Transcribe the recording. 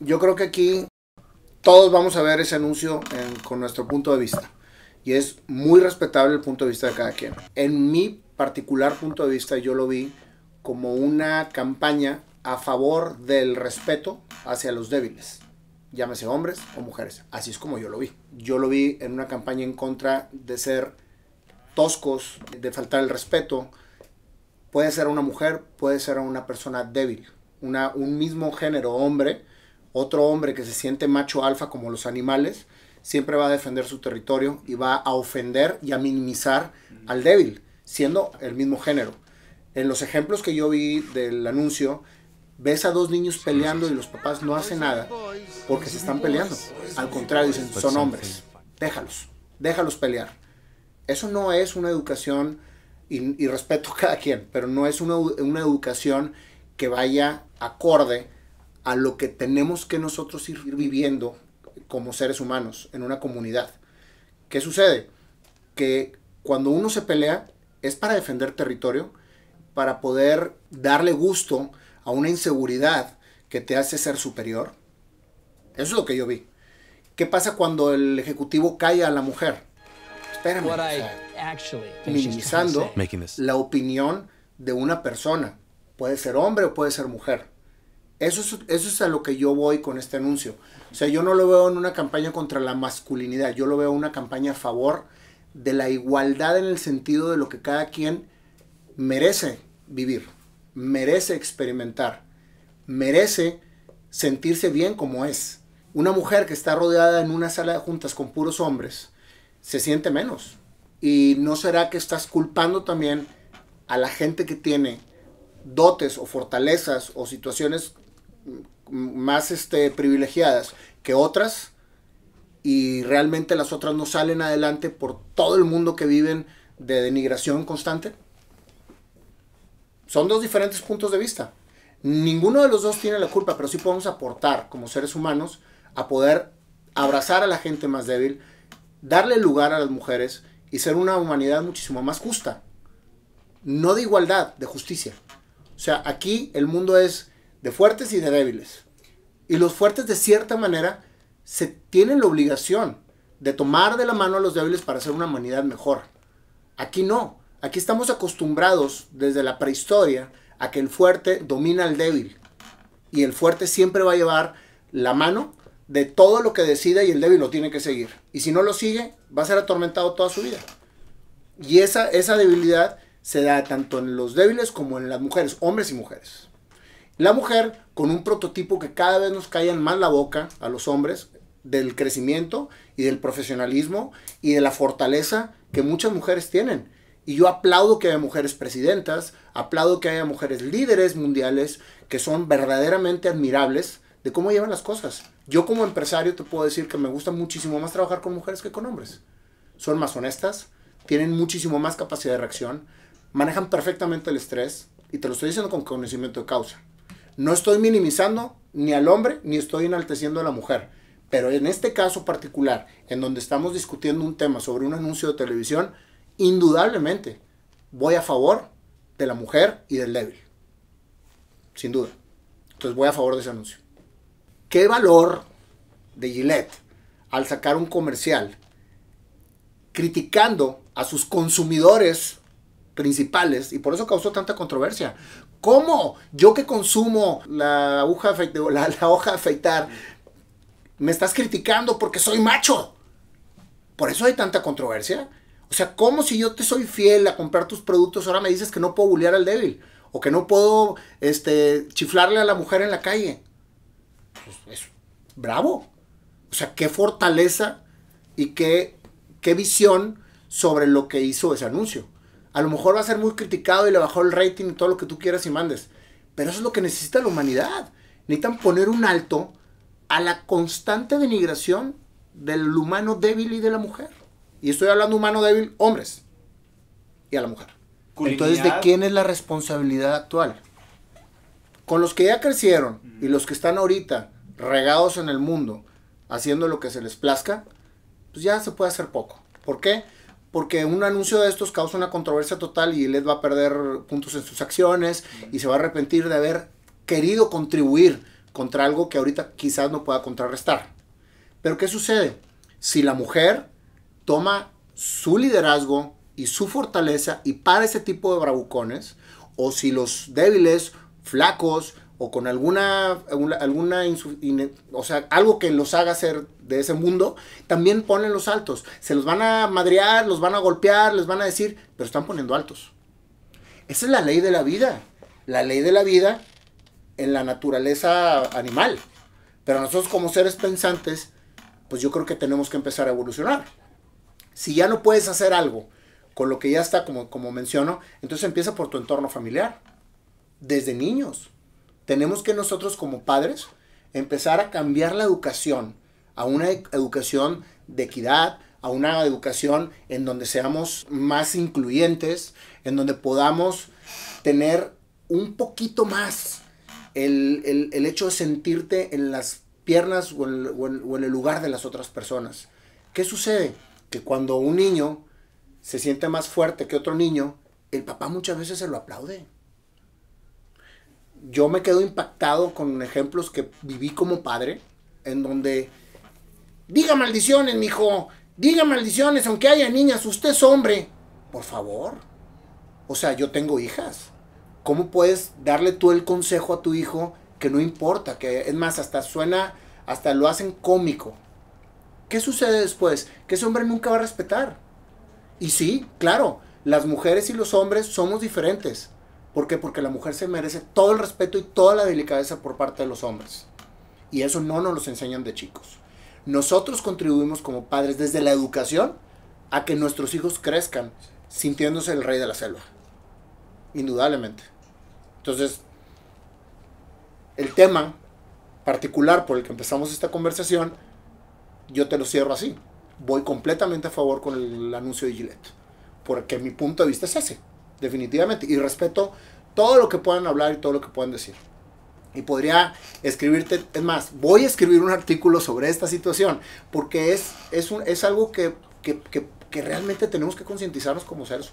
Yo creo que aquí todos vamos a ver ese anuncio con nuestro punto de vista. Y es muy respetable el punto de vista de cada quien. En mi particular punto de vista yo lo vi como una campaña a favor del respeto hacia los débiles, llámese hombres o mujeres. Así es como yo lo vi. Yo lo vi en una campaña en contra de ser toscos, de faltar el respeto. Puede ser a una mujer, puede ser a una persona débil. Una, un mismo género hombre, otro hombre que se siente macho alfa como los animales, siempre va a defender su territorio y va a ofender y a minimizar al débil, siendo el mismo género. En los ejemplos que yo vi del anuncio, ves a dos niños peleando y los papás no hacen nada porque se están peleando. Al contrario, dicen, son hombres, déjalos, déjalos pelear. Eso no es una educación, y, respeto a cada quien, pero no es una, una educación que vaya acorde a lo que tenemos que nosotros ir viviendo como seres humanos en una comunidad. ¿Qué sucede? Que cuando uno se pelea es para defender territorio, para poder darle gusto a una inseguridad que te hace ser superior. Eso es lo que yo vi. ¿Qué pasa cuando el ejecutivo calla a la mujer? Espérame. minimizando la opinión de una persona. Puede ser hombre o puede ser mujer. Eso es, eso es a lo que yo voy con este anuncio. O sea, yo no lo veo en una campaña contra la masculinidad, yo lo veo en una campaña a favor de la igualdad en el sentido de lo que cada quien merece vivir, merece experimentar, merece sentirse bien como es. Una mujer que está rodeada en una sala de juntas con puros hombres se siente menos. Y no será que estás culpando también a la gente que tiene dotes o fortalezas o situaciones más este, privilegiadas que otras y realmente las otras no salen adelante por todo el mundo que viven de denigración constante? Son dos diferentes puntos de vista. Ninguno de los dos tiene la culpa, pero sí podemos aportar como seres humanos a poder abrazar a la gente más débil, darle lugar a las mujeres y ser una humanidad muchísimo más justa. No de igualdad, de justicia. O sea, aquí el mundo es de fuertes y de débiles. Y los fuertes de cierta manera se tienen la obligación de tomar de la mano a los débiles para hacer una humanidad mejor. Aquí no. Aquí estamos acostumbrados desde la prehistoria a que el fuerte domina al débil. Y el fuerte siempre va a llevar la mano de todo lo que decida y el débil lo tiene que seguir. Y si no lo sigue, va a ser atormentado toda su vida. Y esa, esa debilidad se da tanto en los débiles como en las mujeres, hombres y mujeres. La mujer, con un prototipo que cada vez nos cae más la boca a los hombres, del crecimiento y del profesionalismo y de la fortaleza que muchas mujeres tienen. Y yo aplaudo que haya mujeres presidentas, aplaudo que haya mujeres líderes mundiales que son verdaderamente admirables de cómo llevan las cosas. Yo como empresario te puedo decir que me gusta muchísimo más trabajar con mujeres que con hombres. Son más honestas, tienen muchísimo más capacidad de reacción, manejan perfectamente el estrés y te lo estoy diciendo con conocimiento de causa. No estoy minimizando ni al hombre ni estoy enalteciendo a la mujer. Pero en este caso particular, en donde estamos discutiendo un tema sobre un anuncio de televisión, indudablemente voy a favor de la mujer y del débil. Sin duda. Entonces voy a favor de ese anuncio. ¿Qué valor de Gillette al sacar un comercial criticando a sus consumidores principales y por eso causó tanta controversia. ¿Cómo? Yo que consumo la, aguja la, hoja de afeitar, me estás criticando porque soy macho. Por eso hay tanta controversia. O sea, ¿cómo si yo te soy fiel a comprar tus productos, ahora me dices que no puedo bullear al débil? O que no puedo este, chiflarle a la mujer en la calle. Pues es bravo. O sea, qué fortaleza y qué visión sobre lo que hizo ese anuncio. A lo mejor va a ser muy criticado y le bajó el rating y todo lo que tú quieras y mandes. Pero eso es lo que necesita la humanidad. Necesitan poner un alto a la constante denigración del humano débil y de la mujer. Y estoy hablando humano débil, hombres. Y a la mujer. Entonces, ¿de quién es la responsabilidad actual? Con los que ya crecieron y los que están ahorita regados en el mundo, haciendo lo que se les plazca, pues ya se puede hacer poco. ¿Por qué? Porque un anuncio de estos causa una controversia total y él va a perder puntos en sus acciones y se va a arrepentir de haber querido contribuir contra algo que ahorita quizás no pueda contrarrestar. Pero ¿qué sucede? Si la mujer toma su liderazgo y su fortaleza y para ese tipo de bravucones, o si los débiles, flacos o con alguna, alguna, o sea, algo que los haga ser de ese mundo, también ponen los altos. Se los van a madrear, los van a golpear, les van a decir, pero están poniendo altos. Esa es la ley de la vida. La ley de la vida en la naturaleza animal. Pero nosotros como seres pensantes, pues yo creo que tenemos que empezar a evolucionar. Si ya no puedes hacer algo con lo que ya está, como, como menciono, entonces empieza por tu entorno familiar. Desde niños. Tenemos que nosotros como padres empezar a cambiar la educación a una educación de equidad, a una educación en donde seamos más incluyentes, en donde podamos tener un poquito más el, hecho de sentirte en las piernas o en el lugar de las otras personas. ¿Qué sucede? Que cuando un niño se siente más fuerte que otro niño, el papá muchas veces se lo aplaude. Yo me quedo impactado con ejemplos que viví como padre, en donde diga maldiciones, mijo, diga maldiciones, aunque haya niñas, usted es hombre. Por favor. O sea, yo tengo hijas. ¿Cómo puedes darle tú el consejo a tu hijo que no importa? Que es más, hasta suena, hasta lo hacen cómico. ¿Qué sucede después? Que ese hombre nunca va a respetar. Y sí, claro, las mujeres y los hombres somos diferentes. ¿Por qué? Porque la mujer se merece todo el respeto y toda la delicadeza por parte de los hombres. Y eso no nos lo enseñan de chicos. Nosotros contribuimos como padres desde la educación a que nuestros hijos crezcan sintiéndose el rey de la selva. Indudablemente. Entonces, el tema particular por el que empezamos esta conversación, yo te lo cierro así. Voy completamente a favor con el anuncio de Gillette. Porque mi punto de vista es ese, definitivamente. Y respeto todo lo que puedan hablar y todo lo que puedan decir. Y podría escribirte, es más, voy a escribir un artículo sobre esta situación, porque es, es, un, es algo que, que, que realmente tenemos que concientizarnos como seres humanos.